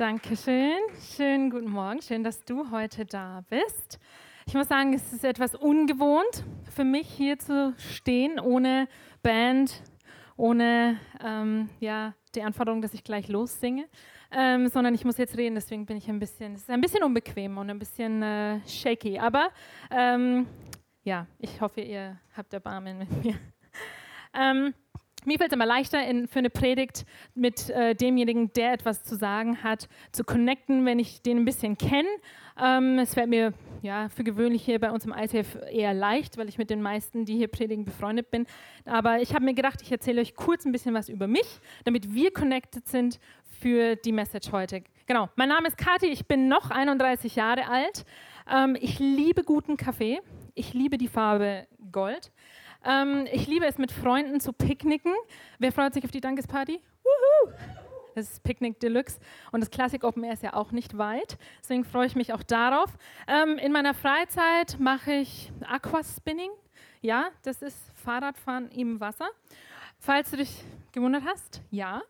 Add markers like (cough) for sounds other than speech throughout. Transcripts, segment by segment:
Dankeschön. Schönen guten Morgen. Schön, dass du heute da bist. Ich muss sagen, es ist etwas ungewohnt für mich hier zu stehen, ohne Band, ohne ähm, ja, die Anforderung, dass ich gleich lossinge, ähm, sondern ich muss jetzt reden. Deswegen bin ich ein bisschen, es ist ein bisschen unbequem und ein bisschen äh, shaky. Aber ähm, ja, ich hoffe, ihr habt Erbarmen mit mir. (laughs) Mir fällt es immer leichter, in, für eine Predigt mit äh, demjenigen, der etwas zu sagen hat, zu connecten, wenn ich den ein bisschen kenne. Ähm, es fällt mir ja, für gewöhnlich hier bei uns im ICF eher leicht, weil ich mit den meisten, die hier predigen, befreundet bin. Aber ich habe mir gedacht, ich erzähle euch kurz ein bisschen was über mich, damit wir connected sind für die Message heute. Genau, mein Name ist Kathi, ich bin noch 31 Jahre alt. Ähm, ich liebe guten Kaffee. Ich liebe die Farbe Gold. Ähm, ich liebe es, mit Freunden zu picknicken. Wer freut sich auf die Dankesparty? Woohoo! Das ist Picknick Deluxe und das Classic Open Air ist ja auch nicht weit. Deswegen freue ich mich auch darauf. Ähm, in meiner Freizeit mache ich Aquaspinning. Ja, das ist Fahrradfahren im Wasser. Falls du dich gewundert hast, ja.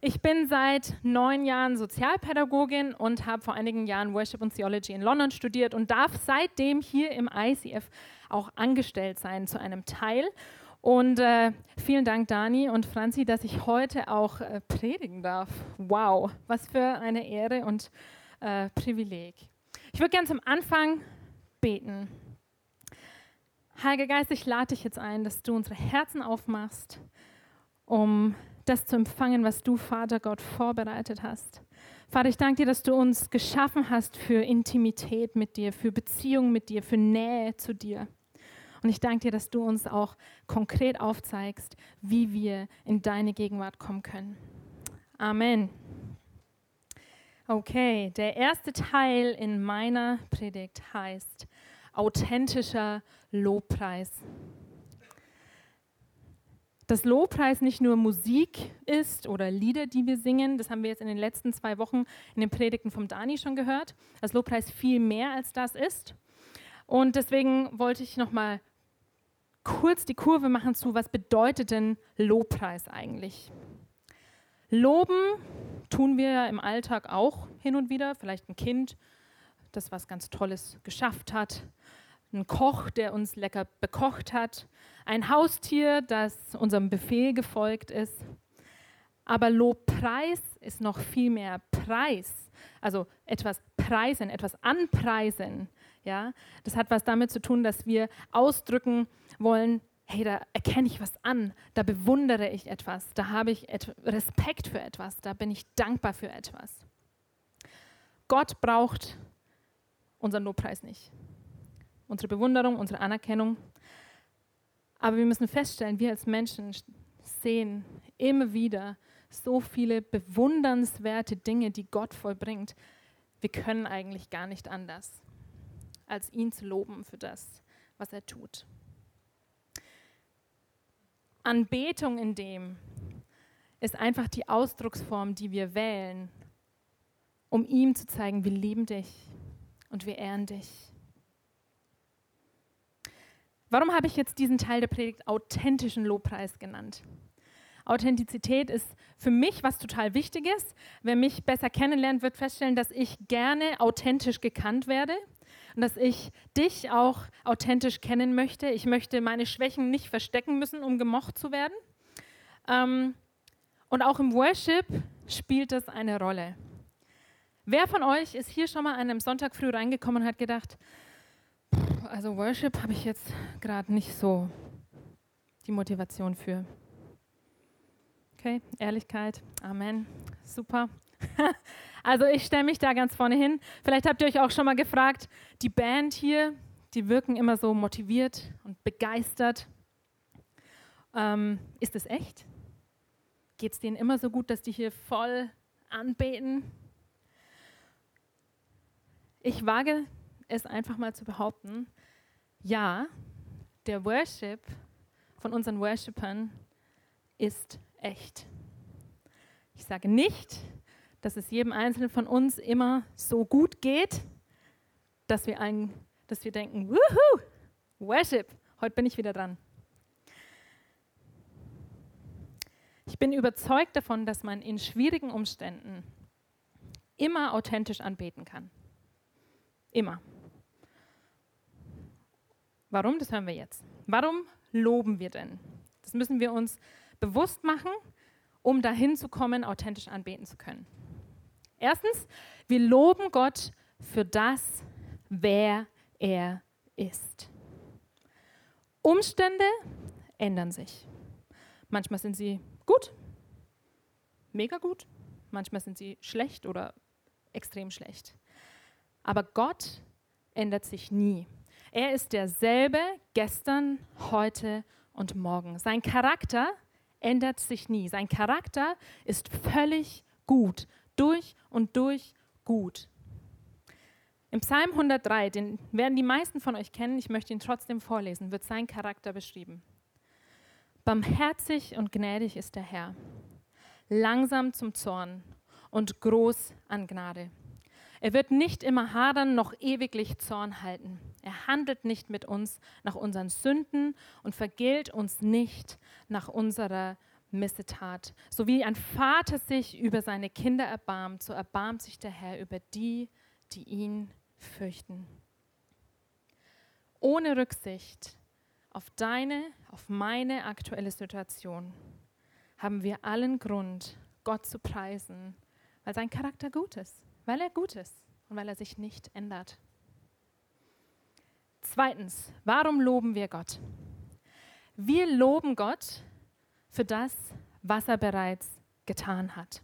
Ich bin seit neun Jahren Sozialpädagogin und habe vor einigen Jahren Worship und Theology in London studiert und darf seitdem hier im ICF auch angestellt sein zu einem Teil. Und äh, vielen Dank, Dani und Franzi, dass ich heute auch äh, predigen darf. Wow, was für eine Ehre und äh, Privileg. Ich würde gerne zum Anfang beten. Heiliger Geist, ich lade dich jetzt ein, dass du unsere Herzen aufmachst, um das zu empfangen, was du, Vater Gott, vorbereitet hast. Vater, ich danke dir, dass du uns geschaffen hast für Intimität mit dir, für Beziehung mit dir, für Nähe zu dir. Und ich danke dir, dass du uns auch konkret aufzeigst, wie wir in deine Gegenwart kommen können. Amen. Okay, der erste Teil in meiner Predigt heißt authentischer Lobpreis dass Lobpreis nicht nur Musik ist oder Lieder, die wir singen, das haben wir jetzt in den letzten zwei Wochen in den Predigten vom Dani schon gehört, dass Lobpreis viel mehr als das ist. Und deswegen wollte ich nochmal kurz die Kurve machen zu, was bedeutet denn Lobpreis eigentlich? Loben tun wir ja im Alltag auch hin und wieder, vielleicht ein Kind, das was ganz Tolles geschafft hat, ein Koch, der uns lecker bekocht hat, ein Haustier, das unserem Befehl gefolgt ist. Aber Lobpreis ist noch viel mehr Preis, also etwas preisen, etwas anpreisen. Ja, das hat was damit zu tun, dass wir ausdrücken wollen, hey, da erkenne ich was an, da bewundere ich etwas, da habe ich Respekt für etwas, da bin ich dankbar für etwas. Gott braucht unseren Lobpreis nicht. Unsere Bewunderung, unsere Anerkennung, aber wir müssen feststellen, wir als Menschen sehen immer wieder so viele bewundernswerte Dinge, die Gott vollbringt. Wir können eigentlich gar nicht anders, als ihn zu loben für das, was er tut. Anbetung in dem ist einfach die Ausdrucksform, die wir wählen, um ihm zu zeigen, wir lieben dich und wir ehren dich. Warum habe ich jetzt diesen Teil der Predigt authentischen Lobpreis genannt? Authentizität ist für mich was total Wichtiges. Wer mich besser kennenlernt, wird feststellen, dass ich gerne authentisch gekannt werde und dass ich dich auch authentisch kennen möchte. Ich möchte meine Schwächen nicht verstecken müssen, um gemocht zu werden. Ähm, und auch im Worship spielt das eine Rolle. Wer von euch ist hier schon mal an einem Sonntag früh reingekommen und hat gedacht, also Worship habe ich jetzt gerade nicht so die Motivation für. Okay, Ehrlichkeit, Amen, super. (laughs) also ich stelle mich da ganz vorne hin. Vielleicht habt ihr euch auch schon mal gefragt, die Band hier, die wirken immer so motiviert und begeistert. Ähm, ist es echt? Geht es denen immer so gut, dass die hier voll anbeten? Ich wage es einfach mal zu behaupten, ja, der Worship von unseren Worshipern ist echt. Ich sage nicht, dass es jedem Einzelnen von uns immer so gut geht, dass wir, ein, dass wir denken, wuhu, Worship, heute bin ich wieder dran. Ich bin überzeugt davon, dass man in schwierigen Umständen immer authentisch anbeten kann. Immer. Warum? Das hören wir jetzt. Warum loben wir denn? Das müssen wir uns bewusst machen, um dahin zu kommen, authentisch anbeten zu können. Erstens, wir loben Gott für das, wer er ist. Umstände ändern sich. Manchmal sind sie gut, mega gut, manchmal sind sie schlecht oder extrem schlecht. Aber Gott ändert sich nie. Er ist derselbe gestern, heute und morgen. Sein Charakter ändert sich nie. Sein Charakter ist völlig gut, durch und durch gut. Im Psalm 103, den werden die meisten von euch kennen, ich möchte ihn trotzdem vorlesen, wird sein Charakter beschrieben. Barmherzig und gnädig ist der Herr, langsam zum Zorn und groß an Gnade. Er wird nicht immer hadern, noch ewiglich Zorn halten. Er handelt nicht mit uns nach unseren Sünden und vergilt uns nicht nach unserer Missetat. So wie ein Vater sich über seine Kinder erbarmt, so erbarmt sich der Herr über die, die ihn fürchten. Ohne Rücksicht auf deine, auf meine aktuelle Situation haben wir allen Grund, Gott zu preisen, weil sein Charakter gut ist, weil er gut ist und weil er sich nicht ändert. Zweitens, warum loben wir Gott? Wir loben Gott, für das, was er bereits getan hat.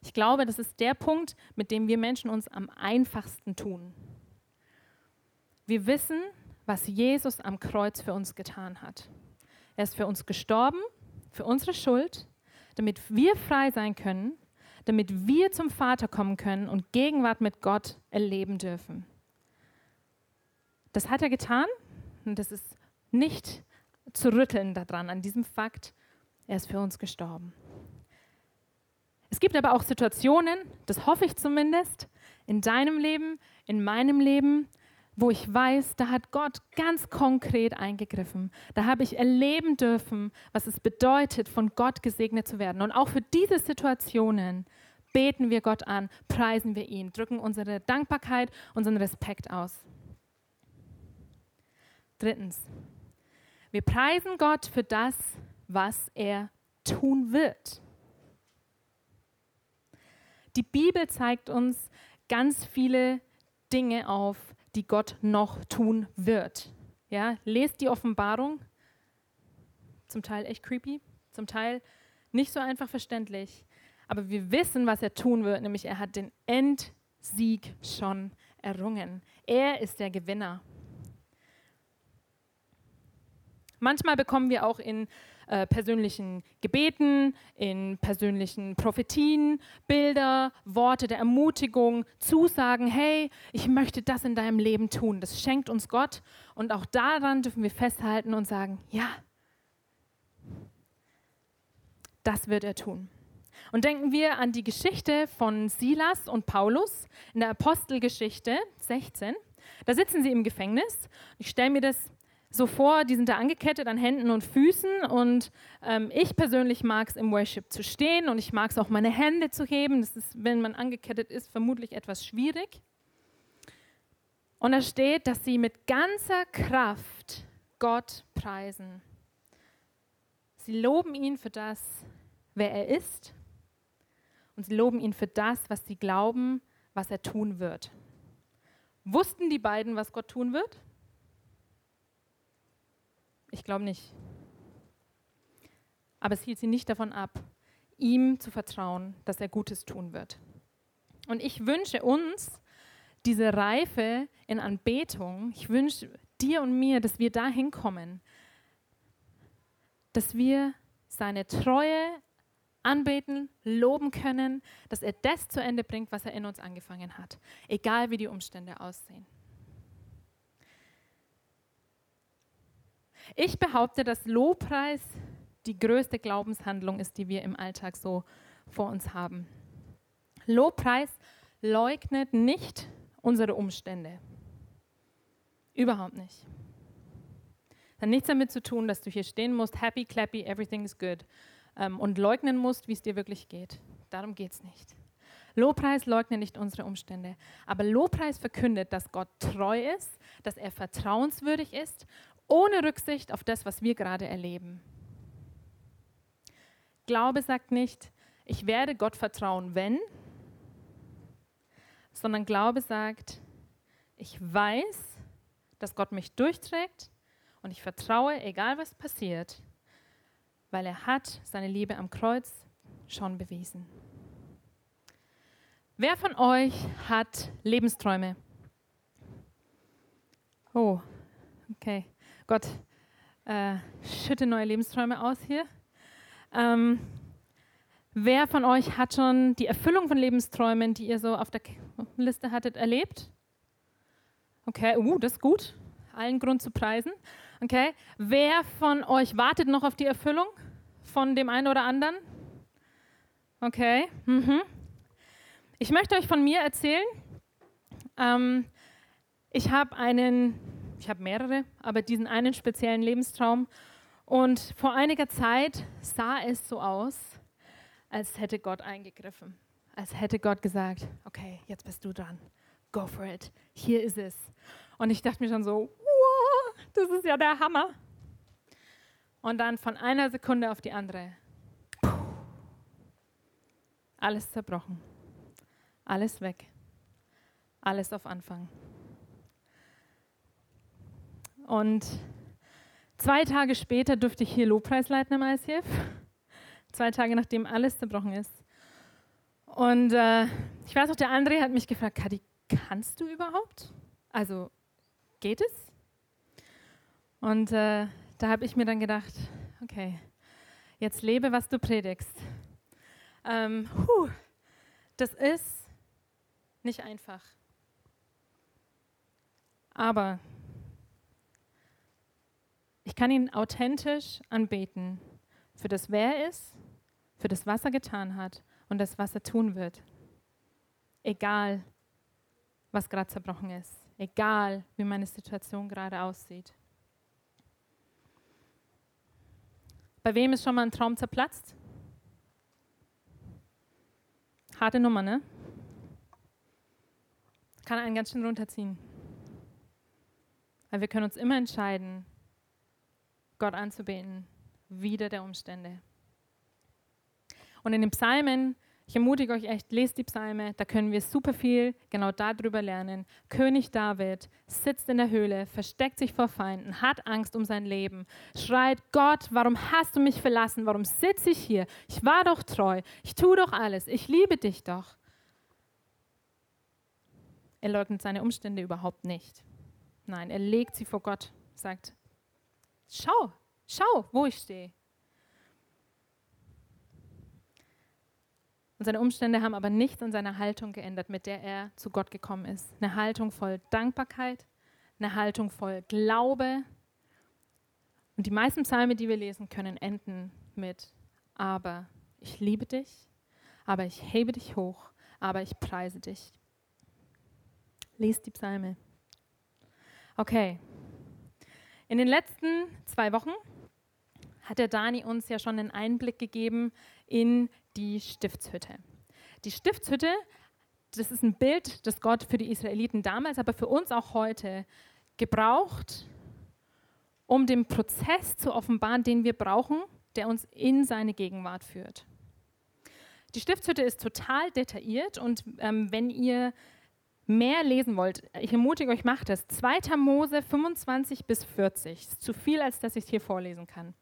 Ich glaube, das ist der Punkt, mit dem wir Menschen uns am einfachsten tun. Wir wissen, was Jesus am Kreuz für uns getan hat. Er ist für uns gestorben, für unsere Schuld, damit wir frei sein können, damit wir zum Vater kommen können und Gegenwart mit Gott erleben dürfen. Das hat er getan und das ist nicht zu rütteln daran, an diesem Fakt, er ist für uns gestorben. Es gibt aber auch Situationen, das hoffe ich zumindest, in deinem Leben, in meinem Leben, wo ich weiß, da hat Gott ganz konkret eingegriffen. Da habe ich erleben dürfen, was es bedeutet, von Gott gesegnet zu werden. Und auch für diese Situationen beten wir Gott an, preisen wir ihn, drücken unsere Dankbarkeit, unseren Respekt aus. Drittens, wir preisen Gott für das, was er tun wird. Die Bibel zeigt uns ganz viele Dinge auf, die Gott noch tun wird. Ja, lest die Offenbarung, zum Teil echt creepy, zum Teil nicht so einfach verständlich, aber wir wissen, was er tun wird, nämlich er hat den Endsieg schon errungen. Er ist der Gewinner. Manchmal bekommen wir auch in äh, persönlichen Gebeten, in persönlichen Prophetien, Bilder, Worte der Ermutigung, Zusagen, hey, ich möchte das in deinem Leben tun. Das schenkt uns Gott und auch daran dürfen wir festhalten und sagen, ja, das wird er tun. Und denken wir an die Geschichte von Silas und Paulus in der Apostelgeschichte 16. Da sitzen sie im Gefängnis. Ich stelle mir das so vor, die sind da angekettet an Händen und Füßen und ähm, ich persönlich mag es im Worship zu stehen und ich mag es auch meine Hände zu heben. Das ist, wenn man angekettet ist, vermutlich etwas schwierig. Und da steht, dass sie mit ganzer Kraft Gott preisen. Sie loben ihn für das, wer er ist und sie loben ihn für das, was sie glauben, was er tun wird. Wussten die beiden, was Gott tun wird? Ich glaube nicht. Aber es hielt sie nicht davon ab, ihm zu vertrauen, dass er Gutes tun wird. Und ich wünsche uns diese Reife in Anbetung, ich wünsche dir und mir, dass wir dahin kommen, dass wir seine Treue anbeten, loben können, dass er das zu Ende bringt, was er in uns angefangen hat, egal wie die Umstände aussehen. Ich behaupte, dass Lobpreis die größte Glaubenshandlung ist, die wir im Alltag so vor uns haben. Lobpreis leugnet nicht unsere Umstände. Überhaupt nicht. Das hat nichts damit zu tun, dass du hier stehen musst, happy, clappy, everything is good, ähm, und leugnen musst, wie es dir wirklich geht. Darum geht es nicht. Lobpreis leugnet nicht unsere Umstände. Aber Lobpreis verkündet, dass Gott treu ist, dass er vertrauenswürdig ist, ohne Rücksicht auf das, was wir gerade erleben. Glaube sagt nicht, ich werde Gott vertrauen, wenn, sondern Glaube sagt, ich weiß, dass Gott mich durchträgt und ich vertraue, egal was passiert, weil er hat seine Liebe am Kreuz schon bewiesen. Wer von euch hat Lebensträume? Oh, okay. Gott, äh, schütte neue Lebensträume aus hier. Ähm, wer von euch hat schon die Erfüllung von Lebensträumen, die ihr so auf der Liste hattet, erlebt? Okay, uh, das ist gut. Allen Grund zu preisen. Okay. Wer von euch wartet noch auf die Erfüllung von dem einen oder anderen? Okay. Mhm. Ich möchte euch von mir erzählen. Ähm, ich habe einen, ich habe mehrere, aber diesen einen speziellen Lebenstraum. Und vor einiger Zeit sah es so aus, als hätte Gott eingegriffen. Als hätte Gott gesagt, okay, jetzt bist du dran. Go for it. Hier ist es. Und ich dachte mir schon so, wow, das ist ja der Hammer. Und dann von einer Sekunde auf die andere, alles zerbrochen. Alles weg. Alles auf Anfang. Und zwei Tage später durfte ich hier Lobpreis leiten im ICF. Zwei Tage nachdem alles zerbrochen ist. Und äh, ich weiß auch, der André hat mich gefragt, Kadi, kannst du überhaupt? Also geht es? Und äh, da habe ich mir dann gedacht, okay, jetzt lebe, was du predigst. Ähm, puh, das ist nicht einfach. Aber ich kann ihn authentisch anbeten für das, wer er ist, für das, was er getan hat und das, was er tun wird. Egal, was gerade zerbrochen ist. Egal, wie meine Situation gerade aussieht. Bei wem ist schon mal ein Traum zerplatzt? Harte Nummer, ne? kann einen ganz schön runterziehen. Weil wir können uns immer entscheiden, Gott anzubeten, wieder der Umstände. Und in den Psalmen, ich ermutige euch echt, lest die Psalme, da können wir super viel genau darüber lernen. König David sitzt in der Höhle, versteckt sich vor Feinden, hat Angst um sein Leben, schreit, Gott, warum hast du mich verlassen? Warum sitze ich hier? Ich war doch treu, ich tue doch alles, ich liebe dich doch. Er leugnet seine Umstände überhaupt nicht. Nein, er legt sie vor Gott, sagt, schau, schau, wo ich stehe. Und seine Umstände haben aber nichts an seiner Haltung geändert, mit der er zu Gott gekommen ist. Eine Haltung voll Dankbarkeit, eine Haltung voll Glaube. Und die meisten Psalme, die wir lesen können, enden mit, aber ich liebe dich, aber ich hebe dich hoch, aber ich preise dich. Lest die Psalme. Okay. In den letzten zwei Wochen hat der Dani uns ja schon einen Einblick gegeben in die Stiftshütte. Die Stiftshütte, das ist ein Bild, das Gott für die Israeliten damals, aber für uns auch heute gebraucht, um den Prozess zu offenbaren, den wir brauchen, der uns in seine Gegenwart führt. Die Stiftshütte ist total detailliert und ähm, wenn ihr mehr lesen wollt, ich ermutige euch, macht es. 2. Mose 25 bis 40, ist zu viel, als dass ich es hier vorlesen kann.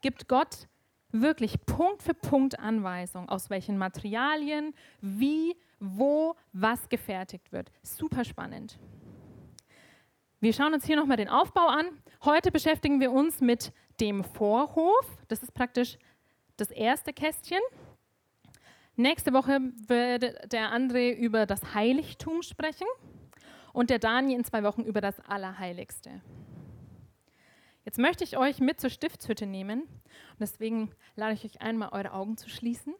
Gibt Gott wirklich Punkt für Punkt Anweisung, aus welchen Materialien, wie, wo, was gefertigt wird. Super spannend. Wir schauen uns hier nochmal den Aufbau an. Heute beschäftigen wir uns mit dem Vorhof. Das ist praktisch das erste Kästchen. Nächste Woche wird der André über das Heiligtum sprechen und der Dani in zwei Wochen über das Allerheiligste. Jetzt möchte ich euch mit zur Stiftshütte nehmen und deswegen lade ich euch einmal, eure Augen zu schließen.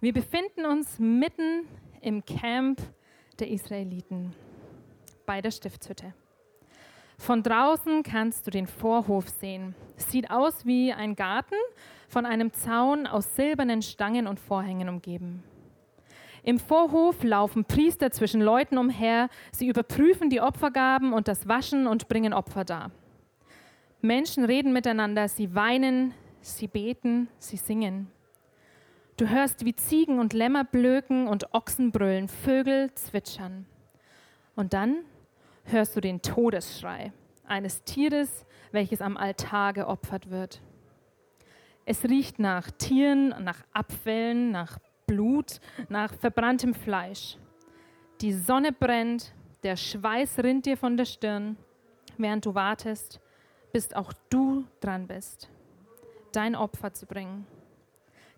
Wir befinden uns mitten im Camp der Israeliten bei der Stiftshütte. Von draußen kannst du den Vorhof sehen. Sieht aus wie ein Garten von einem Zaun aus silbernen Stangen und Vorhängen umgeben. Im Vorhof laufen Priester zwischen Leuten umher. Sie überprüfen die Opfergaben und das Waschen und bringen Opfer dar. Menschen reden miteinander, sie weinen, sie beten, sie singen. Du hörst, wie Ziegen und Lämmer blöken und Ochsen brüllen, Vögel zwitschern. Und dann hörst du den Todesschrei eines Tieres, welches am Altar geopfert wird. Es riecht nach Tieren, nach Abfällen, nach Blut, nach verbranntem Fleisch. Die Sonne brennt, der Schweiß rinnt dir von der Stirn, während du wartest, bis auch du dran bist, dein Opfer zu bringen.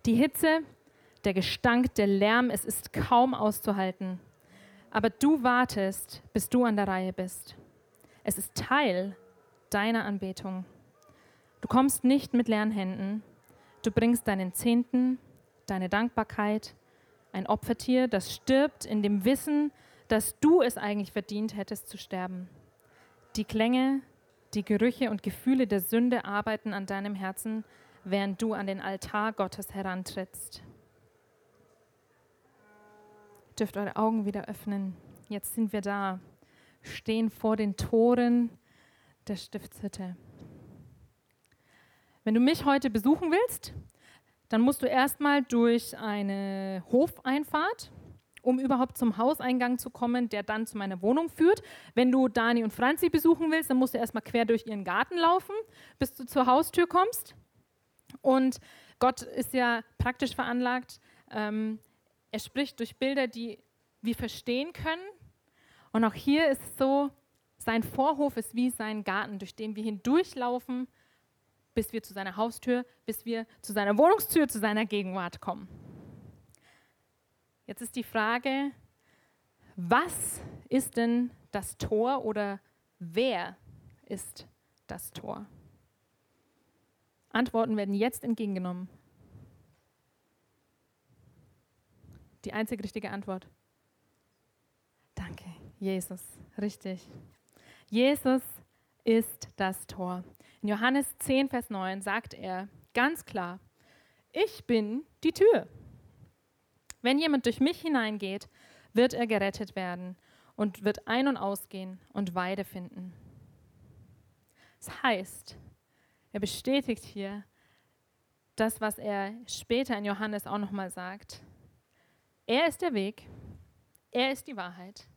Die Hitze, der Gestank, der Lärm, es ist kaum auszuhalten. Aber du wartest, bis du an der Reihe bist. Es ist Teil deiner Anbetung. Du kommst nicht mit leeren Händen. Du bringst deinen Zehnten, deine Dankbarkeit, ein Opfertier, das stirbt in dem Wissen, dass du es eigentlich verdient hättest zu sterben. Die Klänge, die Gerüche und Gefühle der Sünde arbeiten an deinem Herzen, während du an den Altar Gottes herantrittst. Dürft eure Augen wieder öffnen. Jetzt sind wir da, stehen vor den Toren der Stiftshütte. Wenn du mich heute besuchen willst, dann musst du erstmal durch eine Hofeinfahrt, um überhaupt zum Hauseingang zu kommen, der dann zu meiner Wohnung führt. Wenn du Dani und Franzi besuchen willst, dann musst du erstmal quer durch ihren Garten laufen, bis du zur Haustür kommst. Und Gott ist ja praktisch veranlagt. Ähm, er spricht durch Bilder, die wir verstehen können. Und auch hier ist es so, sein Vorhof ist wie sein Garten, durch den wir hindurchlaufen bis wir zu seiner Haustür, bis wir zu seiner Wohnungstür, zu seiner Gegenwart kommen. Jetzt ist die Frage, was ist denn das Tor oder wer ist das Tor? Antworten werden jetzt entgegengenommen. Die einzig richtige Antwort. Danke, Jesus. Richtig. Jesus ist das Tor. In Johannes 10, Vers 9 sagt er ganz klar, ich bin die Tür. Wenn jemand durch mich hineingeht, wird er gerettet werden und wird ein- und ausgehen und Weide finden. Das heißt, er bestätigt hier das, was er später in Johannes auch nochmal sagt. Er ist der Weg, er ist die Wahrheit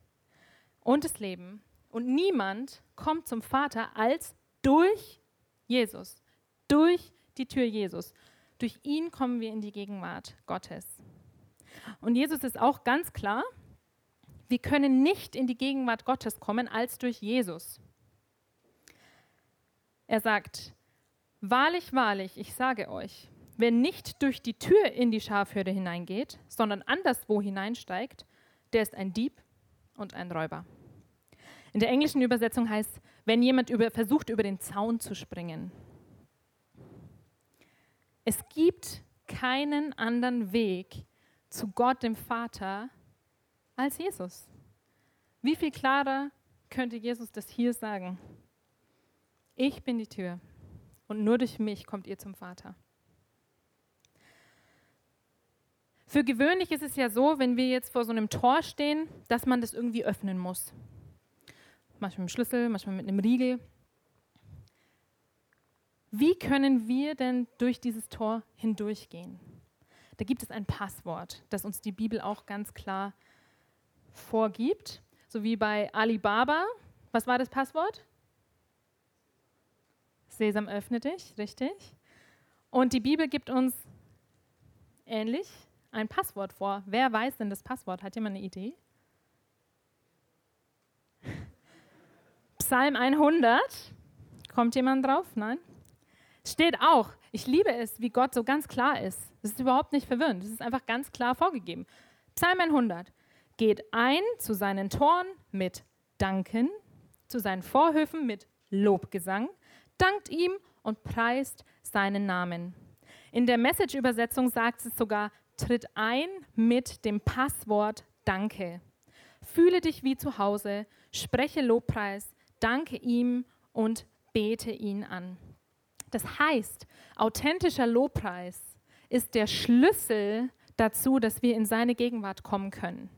und das Leben. Und niemand kommt zum Vater als durch Jesus. Durch die Tür Jesus. Durch ihn kommen wir in die Gegenwart Gottes. Und Jesus ist auch ganz klar, wir können nicht in die Gegenwart Gottes kommen als durch Jesus. Er sagt, wahrlich, wahrlich, ich sage euch, wer nicht durch die Tür in die Schafhürde hineingeht, sondern anderswo hineinsteigt, der ist ein Dieb und ein Räuber. In der englischen Übersetzung heißt, wenn jemand über, versucht, über den Zaun zu springen. Es gibt keinen anderen Weg zu Gott, dem Vater, als Jesus. Wie viel klarer könnte Jesus das hier sagen? Ich bin die Tür und nur durch mich kommt ihr zum Vater. Für gewöhnlich ist es ja so, wenn wir jetzt vor so einem Tor stehen, dass man das irgendwie öffnen muss manchmal mit dem Schlüssel, manchmal mit einem Riegel. Wie können wir denn durch dieses Tor hindurchgehen? Da gibt es ein Passwort, das uns die Bibel auch ganz klar vorgibt. So wie bei Alibaba. Was war das Passwort? Sesam öffne dich, richtig. Und die Bibel gibt uns ähnlich ein Passwort vor. Wer weiß denn das Passwort? Hat jemand eine Idee? Psalm 100. Kommt jemand drauf? Nein? Steht auch. Ich liebe es, wie Gott so ganz klar ist. Das ist überhaupt nicht verwirrend. Das ist einfach ganz klar vorgegeben. Psalm 100. Geht ein zu seinen Toren mit Danken, zu seinen Vorhöfen mit Lobgesang, dankt ihm und preist seinen Namen. In der Message-Übersetzung sagt es sogar, tritt ein mit dem Passwort Danke. Fühle dich wie zu Hause, spreche Lobpreis, danke ihm und bete ihn an. Das heißt, authentischer Lobpreis ist der Schlüssel dazu, dass wir in seine Gegenwart kommen können.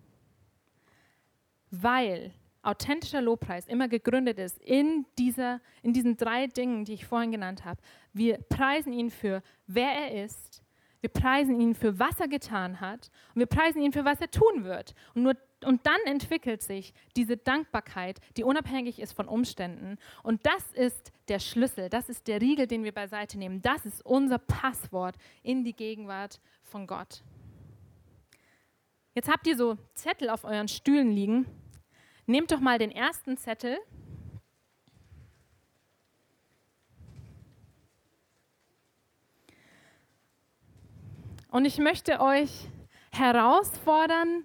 Weil authentischer Lobpreis immer gegründet ist in, dieser, in diesen drei Dingen, die ich vorhin genannt habe. Wir preisen ihn für, wer er ist. Wir preisen ihn für, was er getan hat. Und wir preisen ihn für, was er tun wird. Und, nur, und dann entwickelt sich diese Dankbarkeit, die unabhängig ist von Umständen. Und das ist der Schlüssel, das ist der Riegel, den wir beiseite nehmen. Das ist unser Passwort in die Gegenwart von Gott. Jetzt habt ihr so Zettel auf euren Stühlen liegen. Nehmt doch mal den ersten Zettel. Und ich möchte euch herausfordern,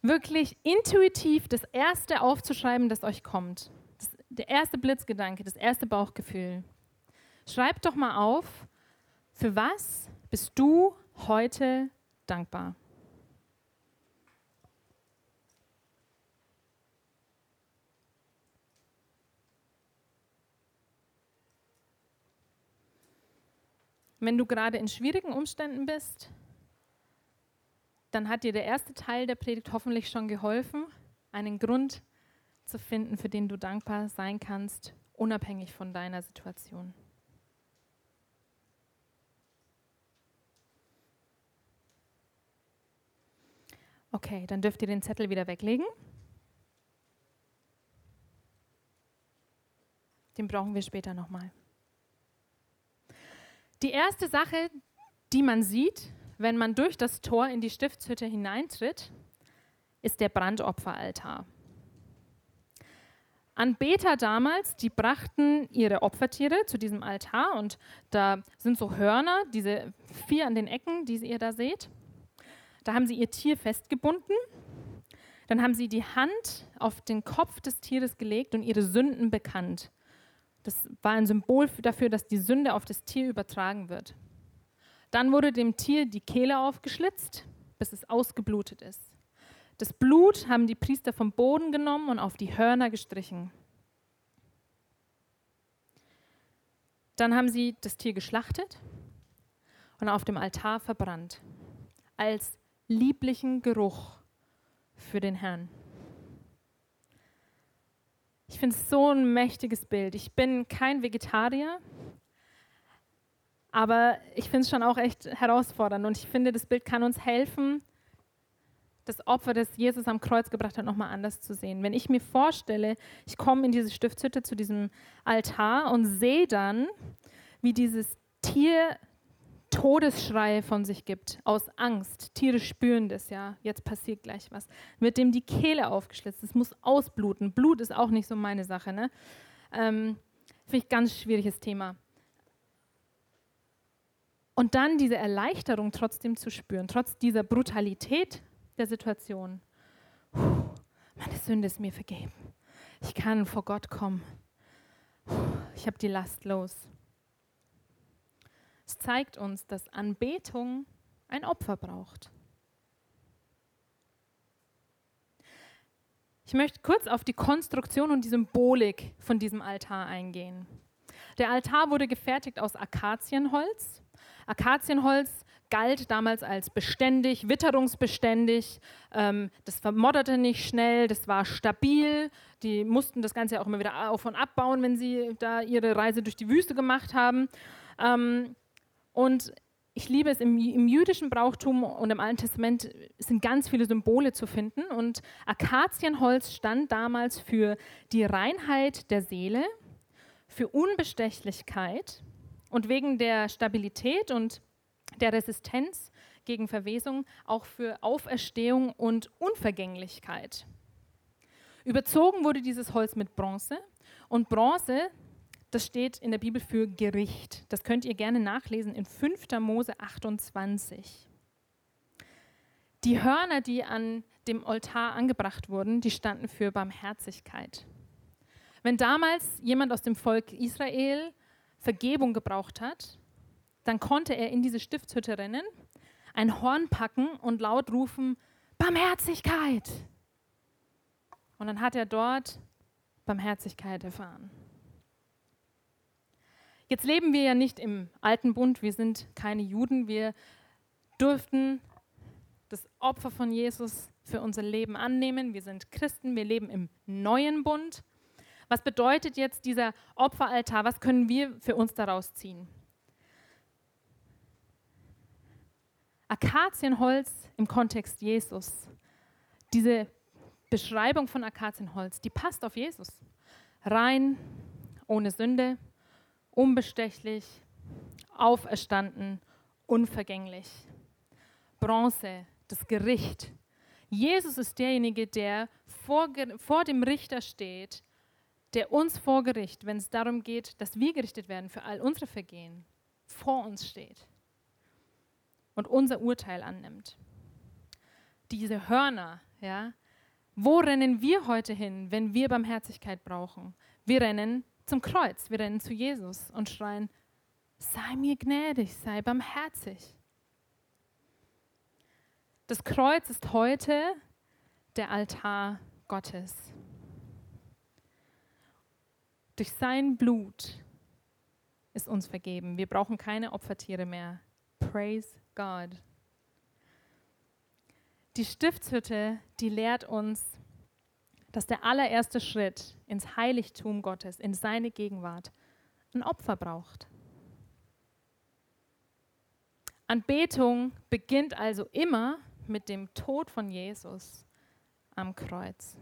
wirklich intuitiv das Erste aufzuschreiben, das euch kommt. Das, der erste Blitzgedanke, das erste Bauchgefühl. Schreibt doch mal auf, für was bist du heute dankbar? Wenn du gerade in schwierigen Umständen bist, dann hat dir der erste Teil der Predigt hoffentlich schon geholfen, einen Grund zu finden, für den du dankbar sein kannst, unabhängig von deiner Situation. Okay, dann dürft ihr den Zettel wieder weglegen. Den brauchen wir später nochmal. Die erste Sache, die man sieht, wenn man durch das Tor in die Stiftshütte hineintritt, ist der Brandopferaltar. Anbeter damals, die brachten ihre Opfertiere zu diesem Altar und da sind so Hörner, diese vier an den Ecken, die ihr da seht. Da haben sie ihr Tier festgebunden. Dann haben sie die Hand auf den Kopf des Tieres gelegt und ihre Sünden bekannt. Das war ein Symbol dafür, dass die Sünde auf das Tier übertragen wird. Dann wurde dem Tier die Kehle aufgeschlitzt, bis es ausgeblutet ist. Das Blut haben die Priester vom Boden genommen und auf die Hörner gestrichen. Dann haben sie das Tier geschlachtet und auf dem Altar verbrannt, als lieblichen Geruch für den Herrn. Ich finde es so ein mächtiges Bild. Ich bin kein Vegetarier, aber ich finde es schon auch echt herausfordernd und ich finde, das Bild kann uns helfen, das Opfer, das Jesus am Kreuz gebracht hat, nochmal anders zu sehen. Wenn ich mir vorstelle, ich komme in diese Stiftshütte zu diesem Altar und sehe dann, wie dieses Tier Todesschreie von sich gibt, aus Angst. Tiere spüren das ja, jetzt passiert gleich was. Wird dem die Kehle aufgeschlitzt, es muss ausbluten. Blut ist auch nicht so meine Sache. Ne? Ähm, Finde ich ganz schwieriges Thema. Und dann diese Erleichterung trotzdem zu spüren, trotz dieser Brutalität der Situation. Puh, meine Sünde ist mir vergeben. Ich kann vor Gott kommen. Puh, ich habe die Last los. Es zeigt uns, dass Anbetung ein Opfer braucht. Ich möchte kurz auf die Konstruktion und die Symbolik von diesem Altar eingehen. Der Altar wurde gefertigt aus Akazienholz. Akazienholz galt damals als beständig, witterungsbeständig. Ähm, das vermodderte nicht schnell, das war stabil. Die mussten das Ganze auch immer wieder auf und abbauen, wenn sie da ihre Reise durch die Wüste gemacht haben. Und ich liebe es, im, im, jüdischen Brauchtum und im Alten Testament sind ganz viele Symbole zu finden. Und Akazienholz stand damals für die Reinheit der Seele, für Unbestechlichkeit und wegen der Stabilität und der Resistenz gegen Verwesung auch für Auferstehung und Unvergänglichkeit. Überzogen wurde dieses Holz mit Bronze und Bronze das steht in der Bibel für Gericht. Das könnt ihr gerne nachlesen in 5. Mose 28. Die Hörner, die an dem Altar angebracht wurden, die standen für Barmherzigkeit. Wenn damals jemand aus dem Volk Israel Vergebung gebraucht hat, dann konnte er in diese Stiftshütte rennen, ein Horn packen und laut rufen, Barmherzigkeit. Und dann hat er dort Barmherzigkeit erfahren. Jetzt leben wir ja nicht im alten Bund, wir sind keine Juden, wir dürften das Opfer von Jesus für unser Leben annehmen. Wir sind Christen, wir leben im neuen Bund. Was bedeutet jetzt dieser Opferaltar? Was können wir für uns daraus ziehen? Akazienholz im Kontext Jesus, diese Beschreibung von Akazienholz, die passt auf Jesus. Rein, ohne Sünde, unbestechlich, auferstanden, unvergänglich. Bronze, das Gericht. Jesus ist derjenige, der vor, vor dem Richter steht, der uns vor Gericht, wenn es darum geht, dass wir gerichtet werden für all unsere Vergehen, vor uns steht und unser Urteil annimmt. Diese Hörner, ja, wo rennen wir heute hin, wenn wir Barmherzigkeit brauchen? Wir rennen zum Kreuz, wir rennen zu Jesus und schreien, sei mir gnädig, sei barmherzig. Das Kreuz ist heute der Altar Gottes. Durch sein Blut ist uns vergeben. Wir brauchen keine Opfertiere mehr. Praise God. Die Stiftshütte, die lehrt uns, dass der allererste Schritt ins Heiligtum Gottes, in seine Gegenwart, ein Opfer braucht. Anbetung beginnt also immer mit dem Tod von Jesus am Kreuz.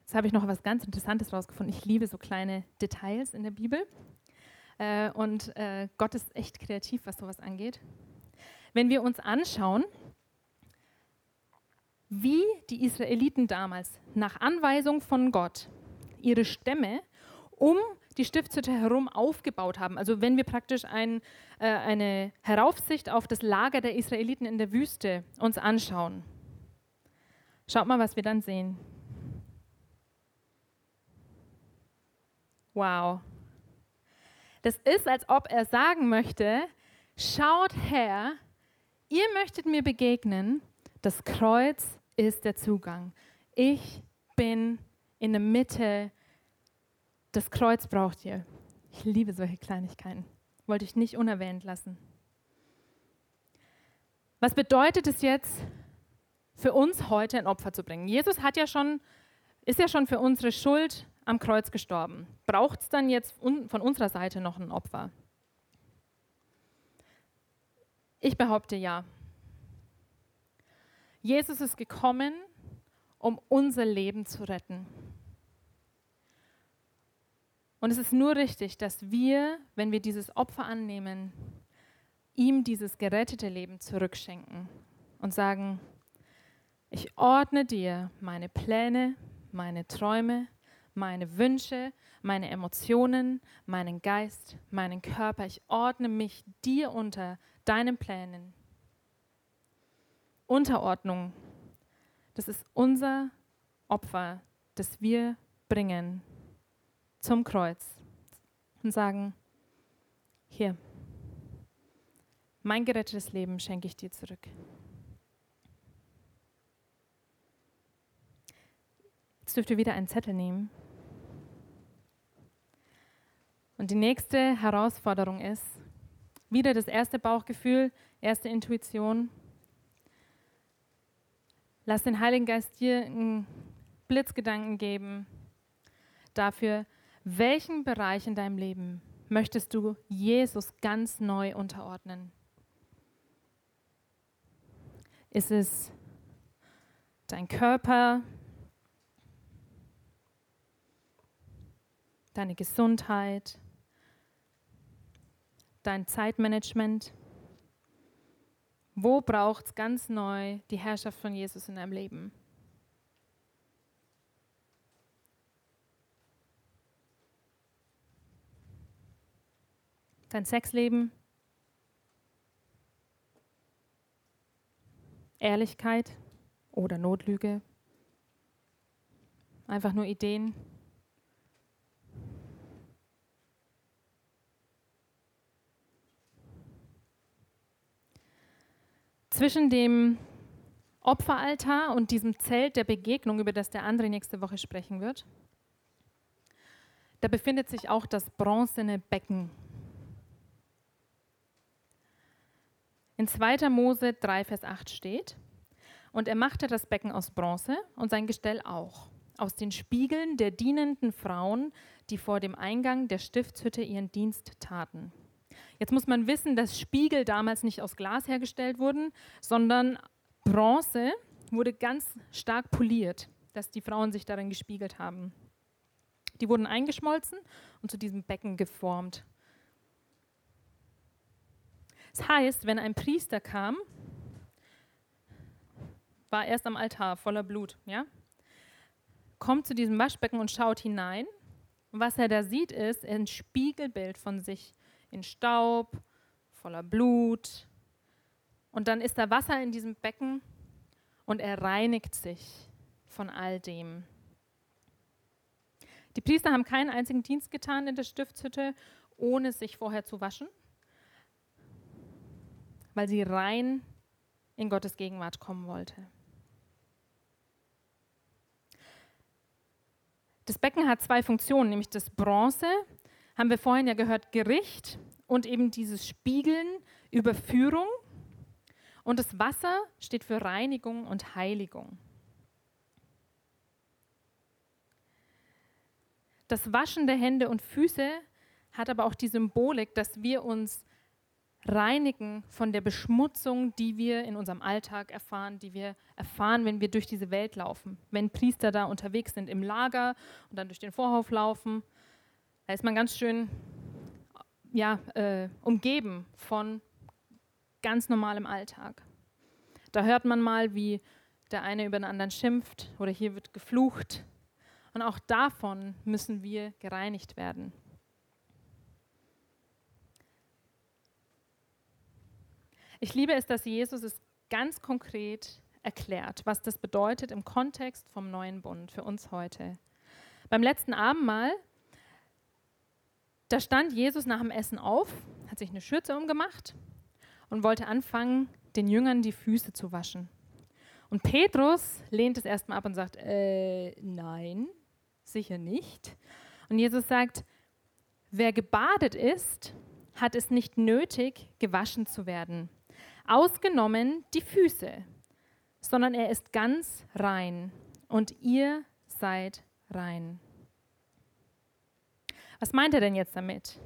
Jetzt habe ich noch was ganz Interessantes rausgefunden. Ich liebe so kleine Details in der Bibel. Äh, und äh, Gott ist echt kreativ, was sowas angeht. Wenn wir uns anschauen, wie die Israeliten damals nach Anweisung von Gott ihre Stämme um die Stiftshütte herum aufgebaut haben. Also wenn wir praktisch ein, äh, eine Heraufsicht auf das Lager der Israeliten in der Wüste uns anschauen. Schaut mal, was wir dann sehen. Wow. Das ist, als ob er sagen möchte, schaut her, ihr möchtet mir begegnen, das Kreuz ist der Zugang. Ich bin in der Mitte, das Kreuz braucht ihr. Ich liebe solche Kleinigkeiten. Wollte ich nicht unerwähnt lassen. Was bedeutet es jetzt für uns heute ein Opfer zu bringen? Jesus hat ja schon, ist ja schon für unsere Schuld am Kreuz gestorben. Braucht es dann jetzt von unserer Seite noch ein Opfer? Ich behaupte ja. Jesus ist gekommen, um unser Leben zu retten. Und es ist nur richtig, dass wir, wenn wir dieses Opfer annehmen, ihm dieses gerettete Leben zurückschenken und sagen, ich ordne dir meine Pläne, meine Träume, meine Wünsche, meine Emotionen, meinen Geist, meinen Körper. Ich ordne mich dir unter deinen Plänen. Unterordnung, das ist unser Opfer, das wir bringen zum Kreuz und sagen, hier, mein gerettetes Leben schenke ich dir zurück. Jetzt dürft ihr wieder einen Zettel nehmen. Und die nächste Herausforderung ist, wieder das erste Bauchgefühl, erste Intuition. Lass den Heiligen Geist dir einen Blitzgedanken geben dafür, welchen Bereich in deinem Leben möchtest du Jesus ganz neu unterordnen? Ist es dein Körper, deine Gesundheit, dein Zeitmanagement? Wo braucht es ganz neu die Herrschaft von Jesus in deinem Leben? Dein Sexleben? Ehrlichkeit oder Notlüge? Einfach nur Ideen? Zwischen dem Opferaltar und diesem Zelt der Begegnung, über das der andere nächste Woche sprechen wird, da befindet sich auch das bronzene Becken. In 2. Mose 3, Vers 8 steht, und er machte das Becken aus Bronze und sein Gestell auch, aus den Spiegeln der dienenden Frauen, die vor dem Eingang der Stiftshütte ihren Dienst taten. Jetzt muss man wissen, dass Spiegel damals nicht aus Glas hergestellt wurden, sondern Bronze wurde ganz stark poliert, dass die Frauen sich darin gespiegelt haben. Die wurden eingeschmolzen und zu diesem Becken geformt. Das heißt, wenn ein Priester kam, war erst am Altar voller Blut, ja? Kommt zu diesem Waschbecken und schaut hinein. Und was er da sieht, ist ein Spiegelbild von sich in Staub, voller Blut. Und dann ist da Wasser in diesem Becken und er reinigt sich von all dem. Die Priester haben keinen einzigen Dienst getan in der Stiftshütte, ohne sich vorher zu waschen, weil sie rein in Gottes Gegenwart kommen wollte. Das Becken hat zwei Funktionen, nämlich das Bronze, haben wir vorhin ja gehört, Gericht und eben dieses Spiegeln, Überführung. Und das Wasser steht für Reinigung und Heiligung. Das Waschen der Hände und Füße hat aber auch die Symbolik, dass wir uns reinigen von der Beschmutzung, die wir in unserem Alltag erfahren, die wir erfahren, wenn wir durch diese Welt laufen. Wenn Priester da unterwegs sind im Lager und dann durch den Vorhof laufen, da ist man ganz schön ja, äh, umgeben von ganz normalem Alltag. Da hört man mal, wie der eine über den anderen schimpft oder hier wird geflucht und auch davon müssen wir gereinigt werden. Ich liebe es, dass Jesus es ganz konkret erklärt, was das bedeutet im Kontext vom neuen Bund für uns heute. Beim letzten Abendmahl, da stand Jesus nach dem Essen auf, hat sich eine Schürze umgemacht und wollte anfangen, den Jüngern die Füße zu waschen. Und Petrus lehnt es erstmal ab und sagt, äh, nein, sicher nicht. Und Jesus sagt, wer gebadet ist, hat es nicht nötig, gewaschen zu werden. Ausgenommen die Füße, sondern er ist ganz rein und ihr seid rein. Was meint er denn jetzt damit?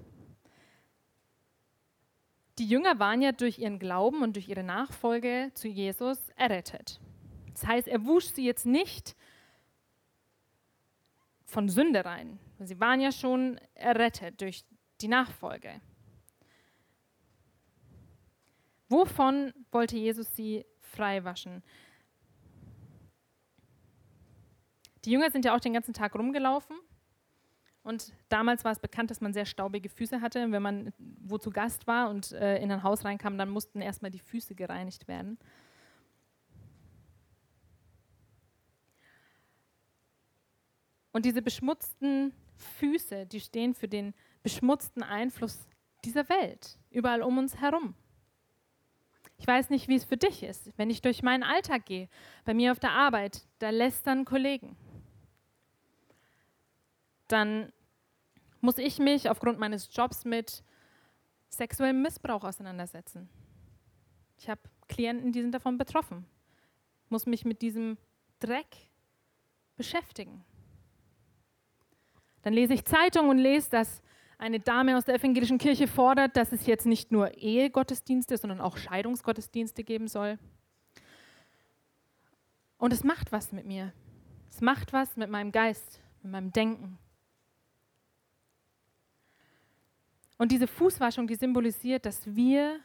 Die Jünger waren ja durch ihren Glauben und durch ihre Nachfolge zu Jesus errettet. Das heißt, er wusch sie jetzt nicht von Sünde rein. Sie waren ja schon errettet durch die Nachfolge. Wovon wollte Jesus sie frei waschen? Die Jünger sind ja auch den ganzen Tag rumgelaufen. Und damals war es bekannt, dass man sehr staubige Füße hatte. Wenn man wo zu Gast war und äh, in ein Haus reinkam, dann mussten erstmal die Füße gereinigt werden. Und diese beschmutzten Füße, die stehen für den beschmutzten Einfluss dieser Welt, überall um uns herum. Ich weiß nicht, wie es für dich ist, wenn ich durch meinen Alltag gehe, bei mir auf der Arbeit, da lästern Kollegen. Dann muss ich mich aufgrund meines Jobs mit sexuellem Missbrauch auseinandersetzen. Ich habe Klienten, die sind davon betroffen. Muss mich mit diesem Dreck beschäftigen. Dann lese ich Zeitung und lese, dass eine Dame aus der evangelischen Kirche fordert, dass es jetzt nicht nur Ehegottesdienste, sondern auch Scheidungsgottesdienste geben soll. Und es macht was mit mir. Es macht was mit meinem Geist, mit meinem Denken. Und diese Fußwaschung, die symbolisiert, dass wir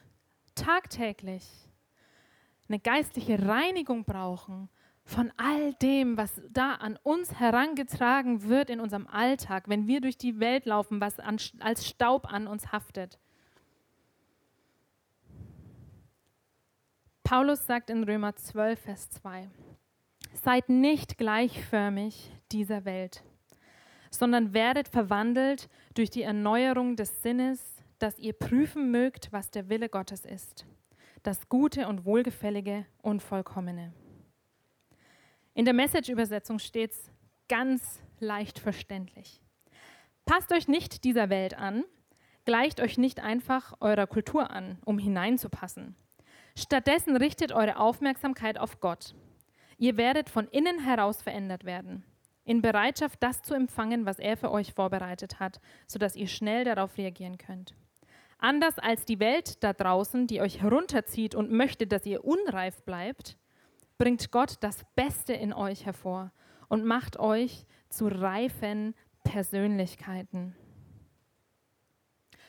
tagtäglich eine geistliche Reinigung brauchen von all dem, was da an uns herangetragen wird in unserem Alltag, wenn wir durch die Welt laufen, was an, als Staub an uns haftet. Paulus sagt in Römer 12, Vers 2, Seid nicht gleichförmig dieser Welt, sondern werdet verwandelt durch die Erneuerung des Sinnes, dass ihr prüfen mögt, was der Wille Gottes ist, das Gute und Wohlgefällige und Vollkommene. In der Message-Übersetzung steht es ganz leicht verständlich. Passt euch nicht dieser Welt an, gleicht euch nicht einfach eurer Kultur an, um hineinzupassen. Stattdessen richtet eure Aufmerksamkeit auf Gott. Ihr werdet von innen heraus verändert werden, in Bereitschaft, das zu empfangen, was er für euch vorbereitet hat, sodass ihr schnell darauf reagieren könnt. Anders als die Welt da draußen, die euch herunterzieht und möchte, dass ihr unreif bleibt, bringt Gott das Beste in euch hervor und macht euch zu reifen Persönlichkeiten.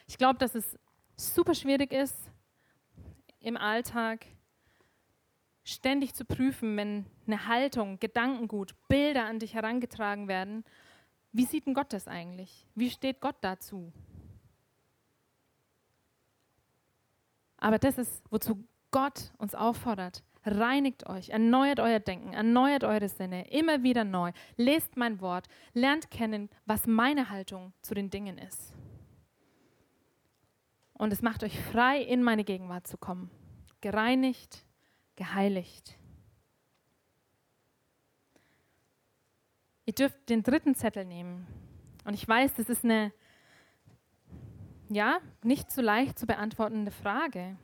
Ich glaube, dass es super schwierig ist, im Alltag ständig zu prüfen, wenn eine Haltung, Gedankengut, Bilder an dich herangetragen werden. Wie sieht denn Gott das eigentlich? Wie steht Gott dazu? Aber das ist, wozu Gott uns auffordert. Reinigt euch, erneuert euer Denken, erneuert eure Sinne, immer wieder neu. Lest mein Wort, lernt kennen, was meine Haltung zu den Dingen ist. Und es macht euch frei, in meine Gegenwart zu kommen. Gereinigt, geheiligt. Ihr dürft den dritten Zettel nehmen. Und ich weiß, das ist eine, ja, nicht so leicht zu beantwortende Frage.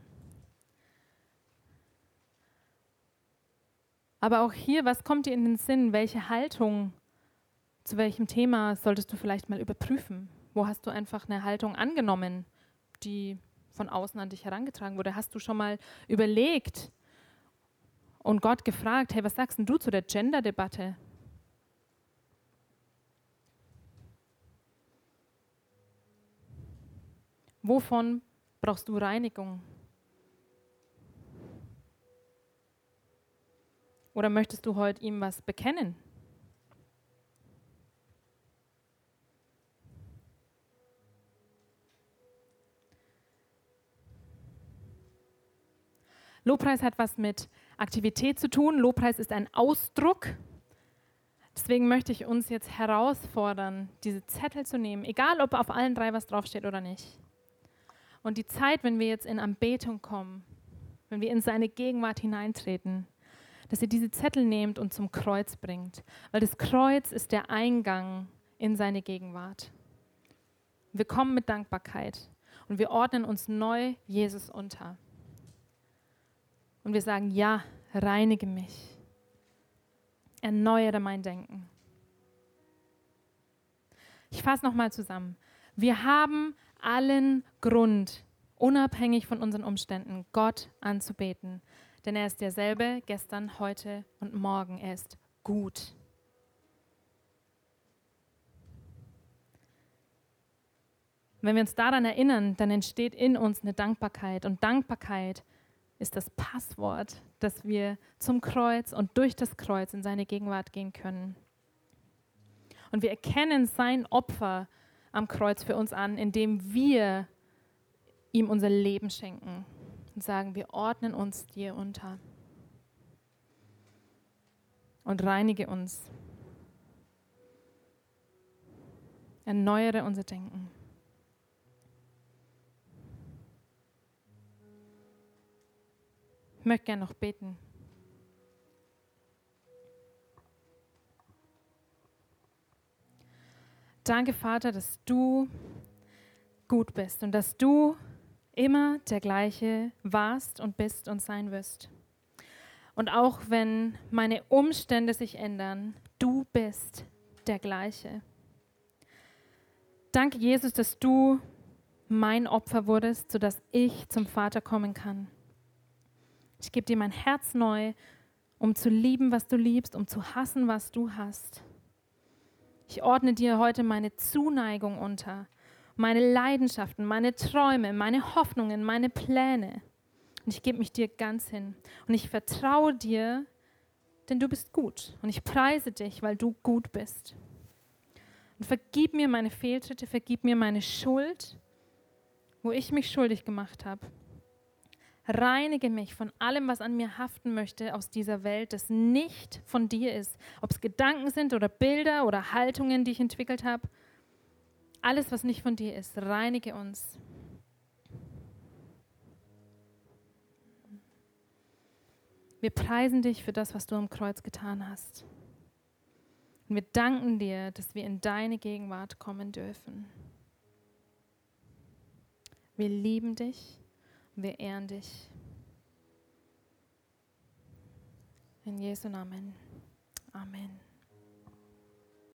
Aber auch hier, was kommt dir in den Sinn? Welche Haltung, zu welchem Thema solltest du vielleicht mal überprüfen? Wo hast du einfach eine Haltung angenommen? die von außen an dich herangetragen wurde? Hast du schon mal überlegt und Gott gefragt, hey, was sagst du zu der Gender-Debatte? Wovon brauchst du Reinigung? Oder möchtest du heute ihm was bekennen? Lobpreis hat was mit Aktivität zu tun. Lobpreis ist ein Ausdruck. Deswegen möchte ich uns jetzt herausfordern, diese Zettel zu nehmen, egal ob auf allen drei was draufsteht oder nicht. Und die Zeit, wenn wir jetzt in Anbetung kommen, wenn wir in seine Gegenwart hineintreten, dass ihr diese Zettel nehmt und zum Kreuz bringt. Weil das Kreuz ist der Eingang in seine Gegenwart. Wir kommen mit Dankbarkeit und wir ordnen uns neu Jesus unter. Und wir sagen, ja, reinige mich. Erneuere mein Denken. Ich fasse nochmal zusammen. Wir haben allen Grund, unabhängig von unseren Umständen, Gott anzubeten. Denn er ist derselbe gestern, heute und morgen. Er ist gut. Wenn wir uns daran erinnern, dann entsteht in uns eine Dankbarkeit. Und Dankbarkeit ist das Passwort, dass wir zum Kreuz und durch das Kreuz in seine Gegenwart gehen können. Und wir erkennen sein Opfer am Kreuz für uns an, indem wir ihm unser Leben schenken und sagen, wir ordnen uns dir unter und reinige uns. Erneuere unser Denken. Ich möchte gerne noch beten. Danke, Vater, dass du gut bist und dass du immer der gleiche warst und bist und sein wirst. Und auch wenn meine Umstände sich ändern, du bist der gleiche. Danke, Jesus, dass du mein Opfer wurdest, sodass ich zum Vater kommen kann. Ich gebe dir mein Herz neu, um zu lieben, was du liebst, um zu hassen, was du hast. Ich ordne dir heute meine Zuneigung unter, meine Leidenschaften, meine Träume, meine Hoffnungen, meine Pläne. Und ich gebe mich dir ganz hin. Und ich vertraue dir, denn du bist gut. Und ich preise dich, weil du gut bist. Und vergib mir meine Fehltritte, vergib mir meine Schuld, wo ich mich schuldig gemacht habe. Reinige mich von allem, was an mir haften möchte aus dieser Welt, das nicht von dir ist. Ob es Gedanken sind oder Bilder oder Haltungen, die ich entwickelt habe. Alles, was nicht von dir ist, reinige uns. Wir preisen dich für das, was du am Kreuz getan hast. Und wir danken dir, dass wir in deine Gegenwart kommen dürfen. Wir lieben dich, wir ehren dich. In Jesu Namen. Amen.